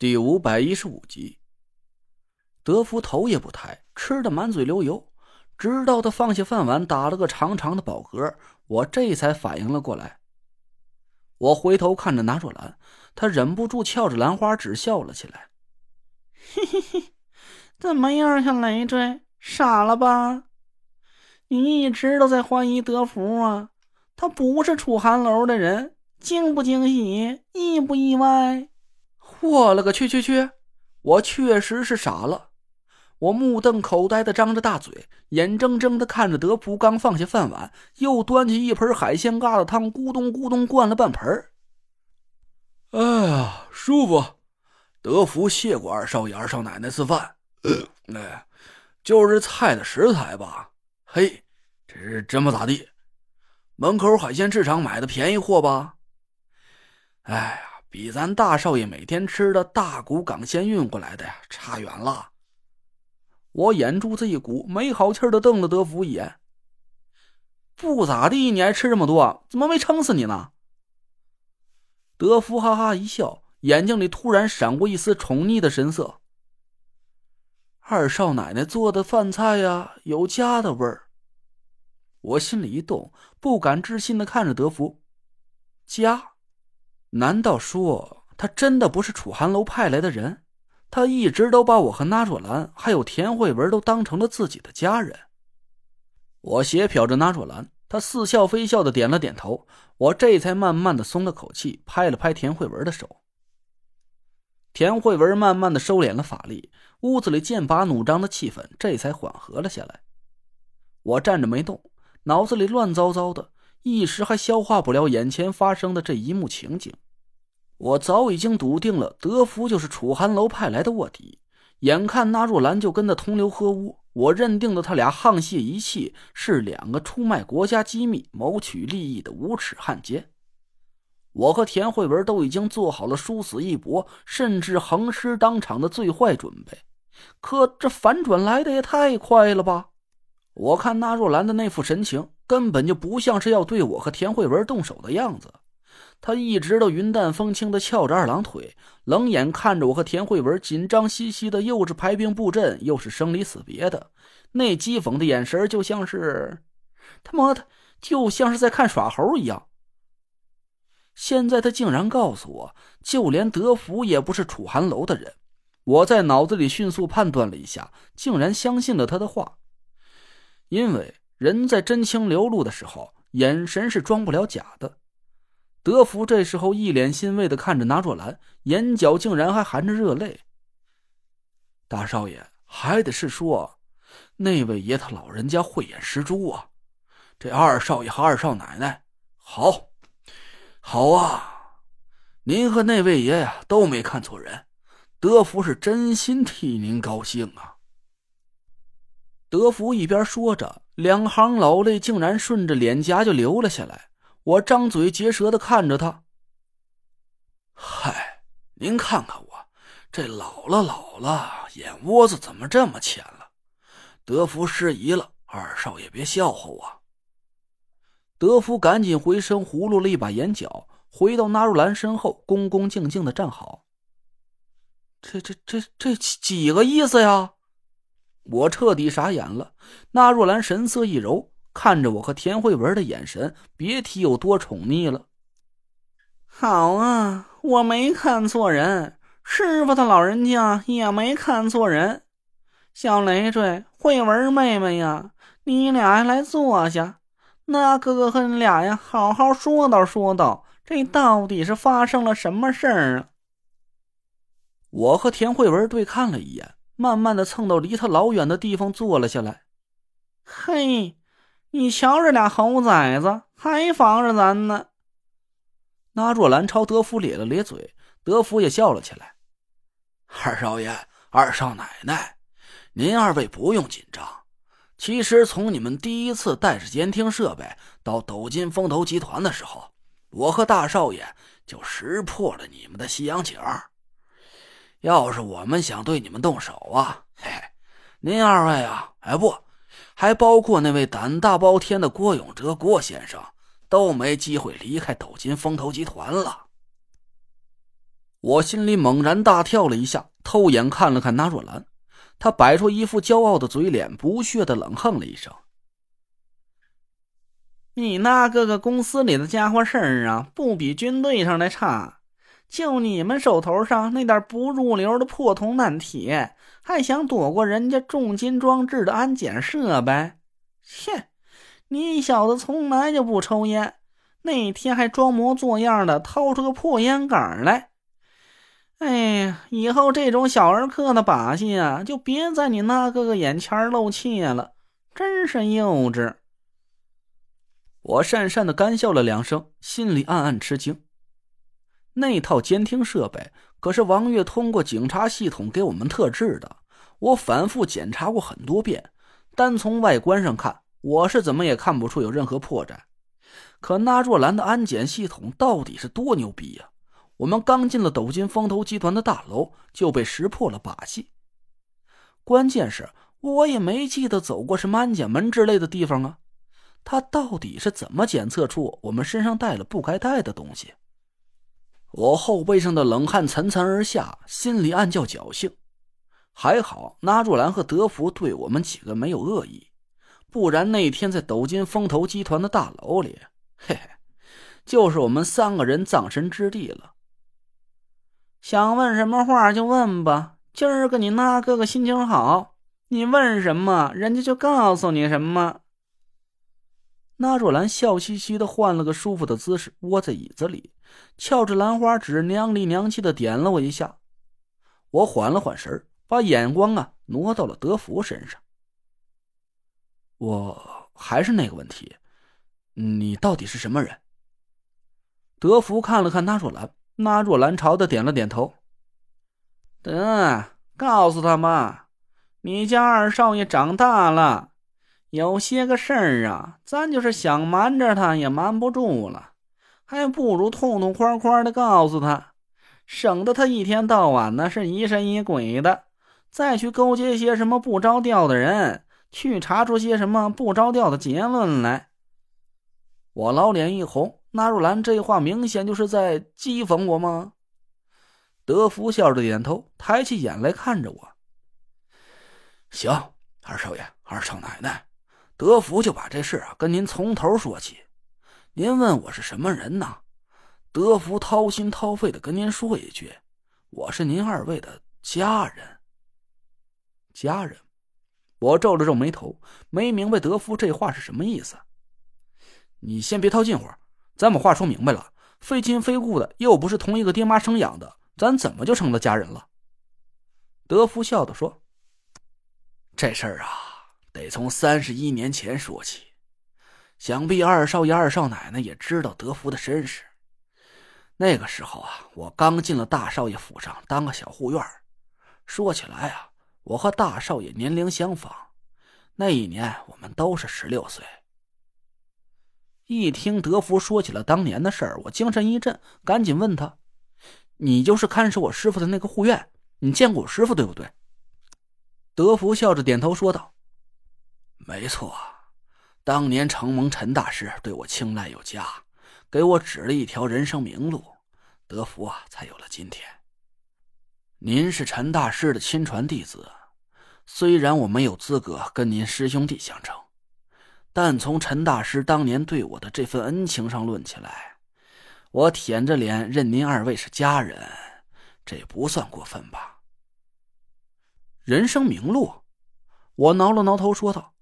第五百一十五集，德福头也不抬，吃的满嘴流油，直到他放下饭碗，打了个长长的饱嗝，我这才反应了过来。我回头看着拿若兰，他忍不住翘着兰花指笑了起来：“嘿嘿嘿，怎么样，小累赘，傻了吧？你一直都在怀疑德福啊，他不是楚寒楼的人，惊不惊喜，意不意外？”我了个去去去！我确实是傻了。我目瞪口呆的张着大嘴，眼睁睁的看着德福刚放下饭碗，又端起一盆海鲜疙瘩汤，咕咚咕咚灌了半盆。哎呀，舒服！德福谢过二少爷、二少奶奶次饭。哎，就是菜的食材吧？嘿，这是真不咋地。门口海鲜市场买的便宜货吧？哎呀！比咱大少爷每天吃的大骨港鲜运过来的呀，差远了。我眼珠子一鼓，没好气的瞪了德福一眼。不咋地，你还吃这么多，怎么没撑死你呢？德福哈哈一笑，眼睛里突然闪过一丝宠溺的神色。二少奶奶做的饭菜呀，有家的味儿。我心里一动，不敢置信的看着德福，家。难道说他真的不是楚寒楼派来的人？他一直都把我和纳若兰还有田慧文都当成了自己的家人。我斜瞟着纳若兰，她似笑非笑的点了点头。我这才慢慢的松了口气，拍了拍田慧文的手。田慧文慢慢的收敛了法力，屋子里剑拔弩张的气氛这才缓和了下来。我站着没动，脑子里乱糟糟的。一时还消化不了眼前发生的这一幕情景，我早已经笃定了德福就是楚寒楼派来的卧底。眼看那若兰就跟他同流合污，我认定的他俩沆瀣一气，是两个出卖国家机密、谋取利益的无耻汉奸。我和田慧文都已经做好了殊死一搏，甚至横尸当场的最坏准备，可这反转来的也太快了吧！我看那若兰的那副神情。根本就不像是要对我和田慧文动手的样子，他一直都云淡风轻的翘着二郎腿，冷眼看着我和田慧文紧张兮兮的，又是排兵布阵，又是生离死别的，那讥讽的眼神就像是，他妈的，就像是在看耍猴一样。现在他竟然告诉我，就连德福也不是楚寒楼的人，我在脑子里迅速判断了一下，竟然相信了他的话，因为。人在真情流露的时候，眼神是装不了假的。德福这时候一脸欣慰的看着拿若兰，眼角竟然还含着热泪。大少爷，还得是说，那位爷他老人家慧眼识珠啊！这二少爷和二少奶奶，好，好啊！您和那位爷呀都没看错人，德福是真心替您高兴啊。德福一边说着。两行老泪竟然顺着脸颊就流了下来，我张嘴结舌的看着他。嗨，您看看我，这老了老了，眼窝子怎么这么浅了？德福失仪了，二少爷别笑话我。德福赶紧回身葫芦了一把眼角，回到纳入兰身后，恭恭敬敬的站好。这这这这几个意思呀？我彻底傻眼了，那若兰神色一柔，看着我和田慧文的眼神，别提有多宠溺了。好啊，我没看错人，师傅他老人家也没看错人。小累赘，慧文妹妹呀，你俩来坐下，那哥哥和你俩呀，好好说道说道，这到底是发生了什么事儿啊？我和田慧文对看了一眼。慢慢的蹭到离他老远的地方坐了下来。嘿，你瞧这俩猴崽子还防着咱呢。那若兰朝德福咧了咧嘴，德福也笑了起来。二少爷、二少奶奶，您二位不用紧张。其实从你们第一次带着监听设备到斗金风投集团的时候，我和大少爷就识破了你们的西洋景。要是我们想对你们动手啊，嘿嘿，您二位啊，哎不，还包括那位胆大包天的郭永哲郭先生，都没机会离开斗金风投集团了。我心里猛然大跳了一下，偷眼看了看纳若兰，她摆出一副骄傲的嘴脸，不屑的冷哼了一声：“你那个个公司里的家伙事儿啊，不比军队上的差。就你们手头上那点不入流的破铜烂铁，还想躲过人家重金装置的安检设备？切！你小子从来就不抽烟，那天还装模作样的掏出个破烟杆来。”哎呀，以后这种小儿科的把戏啊，就别在你那哥哥眼前露怯了，真是幼稚。我讪讪的干笑了两声，心里暗暗吃惊。那套监听设备可是王月通过警察系统给我们特制的，我反复检查过很多遍，单从外观上看，我是怎么也看不出有任何破绽。可那若兰的安检系统到底是多牛逼呀！我们刚进了斗金风投集团的大楼，就被识破了把戏。关键是，我也没记得走过什么安检门之类的地方啊。他到底是怎么检测出我们身上带了不该带的东西？我后背上的冷汗涔涔而下，心里暗叫侥幸。还好，纳若兰和德福对我们几个没有恶意，不然那天在斗金风投集团的大楼里，嘿嘿，就是我们三个人葬身之地了。想问什么话就问吧。今儿个你那哥哥心情好，你问什么，人家就告诉你什么。那若兰笑嘻嘻的换了个舒服的姿势，窝在椅子里，翘着兰花指，娘里娘气的点了我一下。我缓了缓神把眼光啊挪到了德福身上。我还是那个问题，你到底是什么人？德福看了看那若兰。那若兰朝他点了点头。得，告诉他吧，你家二少爷长大了，有些个事儿啊，咱就是想瞒着他也瞒不住了，还不如痛痛快快的告诉他，省得他一天到晚的是疑神疑鬼的，再去勾结些什么不着调的人，去查出些什么不着调的结论来。我老脸一红。纳若兰这话明显就是在讥讽我吗？德福笑着点头，抬起眼来看着我。行，二少爷、二少奶奶，德福就把这事啊跟您从头说起。您问我是什么人呢？德福掏心掏肺的跟您说一句，我是您二位的家人。家人，我皱了皱眉头，没明白德福这话是什么意思。你先别套近乎。咱把话说明白了，非亲非故的，又不是同一个爹妈生养的，咱怎么就成了家人了？德福笑着说：“这事儿啊，得从三十一年前说起。想必二少爷、二少奶奶也知道德福的身世。那个时候啊，我刚进了大少爷府上当个小护院说起来啊，我和大少爷年龄相仿，那一年我们都是十六岁。”一听德福说起了当年的事儿，我精神一振，赶紧问他：“你就是看守我师傅的那个护院？你见过我师傅对不对？”德福笑着点头说道：“没错，当年承蒙陈大师对我青睐有加，给我指了一条人生明路，德福啊才有了今天。您是陈大师的亲传弟子，虽然我没有资格跟您师兄弟相称。”但从陈大师当年对我的这份恩情上论起来，我舔着脸认您二位是家人，这不算过分吧？人生明路，我挠了挠头说道：“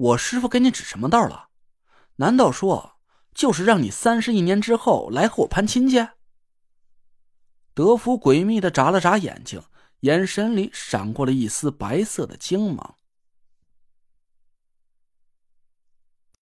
我师傅给你指什么道了？难道说就是让你三十一年之后来和我攀亲去？”德福诡秘的眨了眨眼睛，眼神里闪过了一丝白色的精芒。